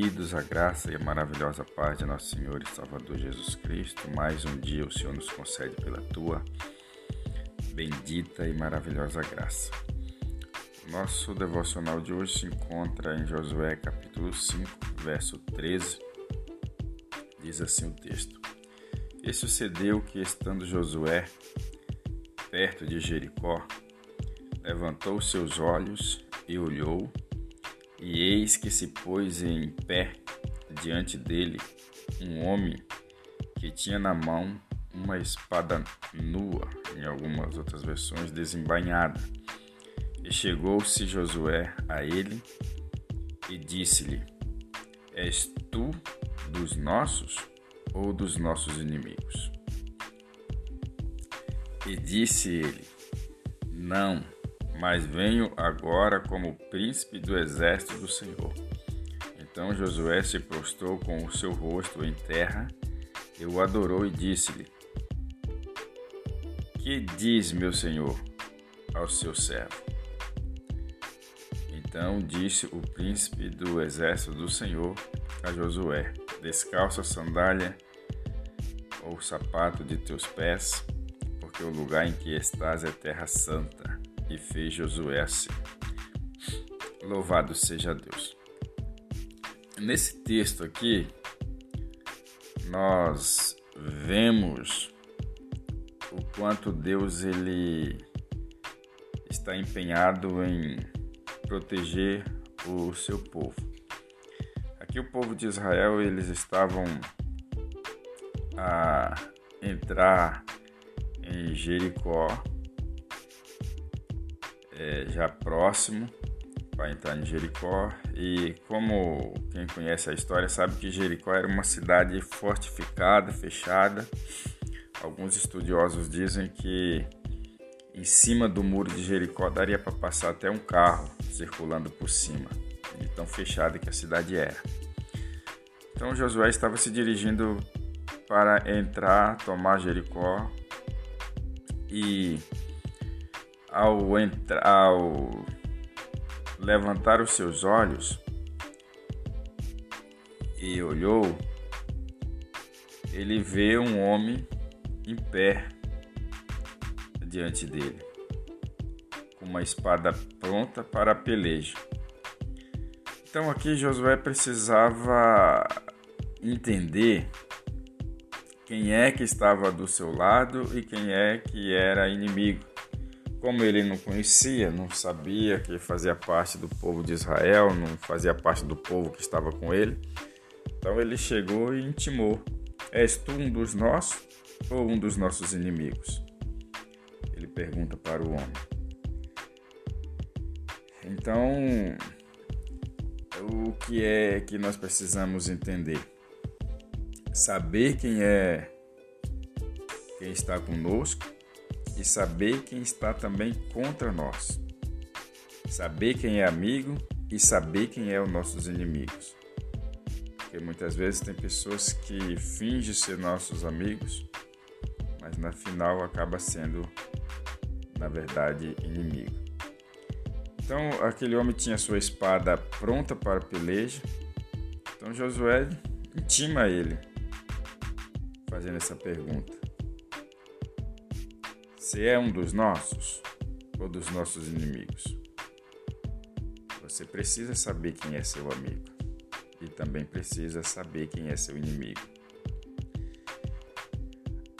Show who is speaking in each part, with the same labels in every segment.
Speaker 1: queridos, a graça e a maravilhosa paz de nosso Senhor e Salvador Jesus Cristo, mais um dia o Senhor nos concede pela tua bendita e maravilhosa graça. Nosso devocional de hoje se encontra em Josué capítulo 5, verso 13. Diz assim o texto: E sucedeu que, estando Josué perto de Jericó, levantou seus olhos e olhou e eis que se pôs em pé diante dele um homem que tinha na mão uma espada nua, em algumas outras versões desembainhada. E chegou-se Josué a ele e disse-lhe: És tu dos nossos ou dos nossos inimigos? E disse ele: Não mas venho agora como príncipe do exército do Senhor. Então Josué se prostrou com o seu rosto em terra e o adorou e disse-lhe: Que diz meu senhor ao seu servo? Então disse o príncipe do exército do Senhor a Josué: Descalça a sandália ou sapato de teus pés, porque o lugar em que estás é terra santa e fez Josué assim. Louvado seja Deus. Nesse texto aqui, nós vemos o quanto Deus ele está empenhado em proteger o seu povo. Aqui o povo de Israel eles estavam a entrar em Jericó é, já próximo para entrar em Jericó. E como quem conhece a história sabe que Jericó era uma cidade fortificada, fechada. Alguns estudiosos dizem que em cima do muro de Jericó daria para passar até um carro circulando por cima, de tão fechada que a cidade era. Então Josué estava se dirigindo para entrar, tomar Jericó e ao, entrar, ao levantar os seus olhos e olhou, ele vê um homem em pé diante dele, com uma espada pronta para peleja. Então aqui Josué precisava entender quem é que estava do seu lado e quem é que era inimigo. Como ele não conhecia, não sabia que fazia parte do povo de Israel, não fazia parte do povo que estava com ele, então ele chegou e intimou: És tu um dos nossos ou um dos nossos inimigos? Ele pergunta para o homem. Então, o que é que nós precisamos entender? Saber quem é quem está conosco e saber quem está também contra nós. Saber quem é amigo e saber quem é os nossos inimigos. Porque muitas vezes tem pessoas que fingem ser nossos amigos, mas na final acaba sendo, na verdade, inimigo. Então aquele homem tinha sua espada pronta para peleja. Então Josué intima ele, fazendo essa pergunta. Você é um dos nossos ou dos nossos inimigos? Você precisa saber quem é seu amigo e também precisa saber quem é seu inimigo.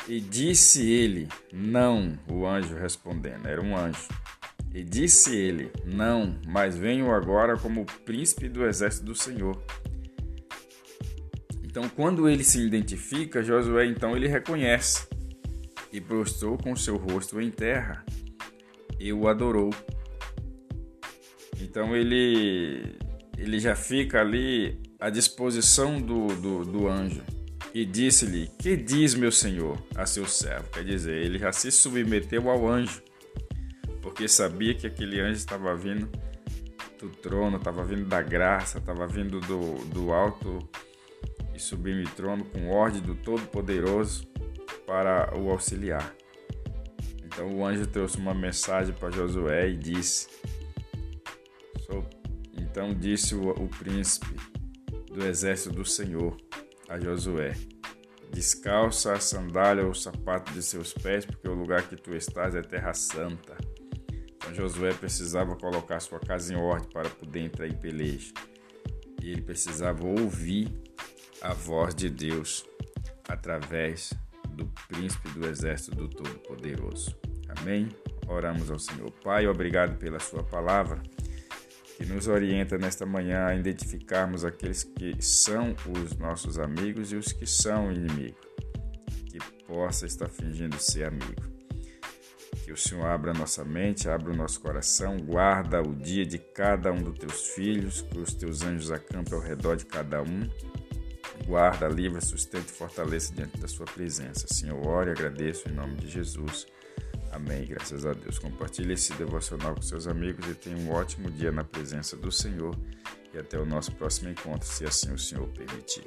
Speaker 1: E disse ele: Não, o anjo respondendo, era um anjo. E disse ele: Não, mas venho agora como príncipe do exército do Senhor. Então, quando ele se identifica, Josué então ele reconhece e prostrou com seu rosto em terra e o adorou. Então ele, ele já fica ali à disposição do, do, do anjo e disse-lhe: Que diz meu senhor a seu servo? Quer dizer, ele já se submeteu ao anjo, porque sabia que aquele anjo estava vindo do trono, estava vindo da graça, estava vindo do, do alto e sublime trono com ordem do Todo-Poderoso para o auxiliar. Então o anjo trouxe uma mensagem para Josué e disse: Então disse o, o príncipe: do exército do Senhor a Josué: Descalça a sandália ou o sapato de seus pés, porque o lugar que tu estás é terra santa. Então Josué precisava colocar sua casa em ordem para poder entrar em peleja. E ele precisava ouvir a voz de Deus através do príncipe do exército do Todo-Poderoso. Amém? Oramos ao Senhor. Pai, obrigado pela Sua palavra que nos orienta nesta manhã a identificarmos aqueles que são os nossos amigos e os que são inimigos, que possa estar fingindo ser amigo. Que o Senhor abra nossa mente, abra o nosso coração, guarda o dia de cada um dos teus filhos, que os teus anjos acampem ao redor de cada um. Guarda, livra, sustenta e fortaleça diante da sua presença. Senhor, ore e agradeço em nome de Jesus. Amém. Graças a Deus. Compartilhe esse devocional com seus amigos e tenha um ótimo dia na presença do Senhor. E até o nosso próximo encontro, se assim o Senhor permitir.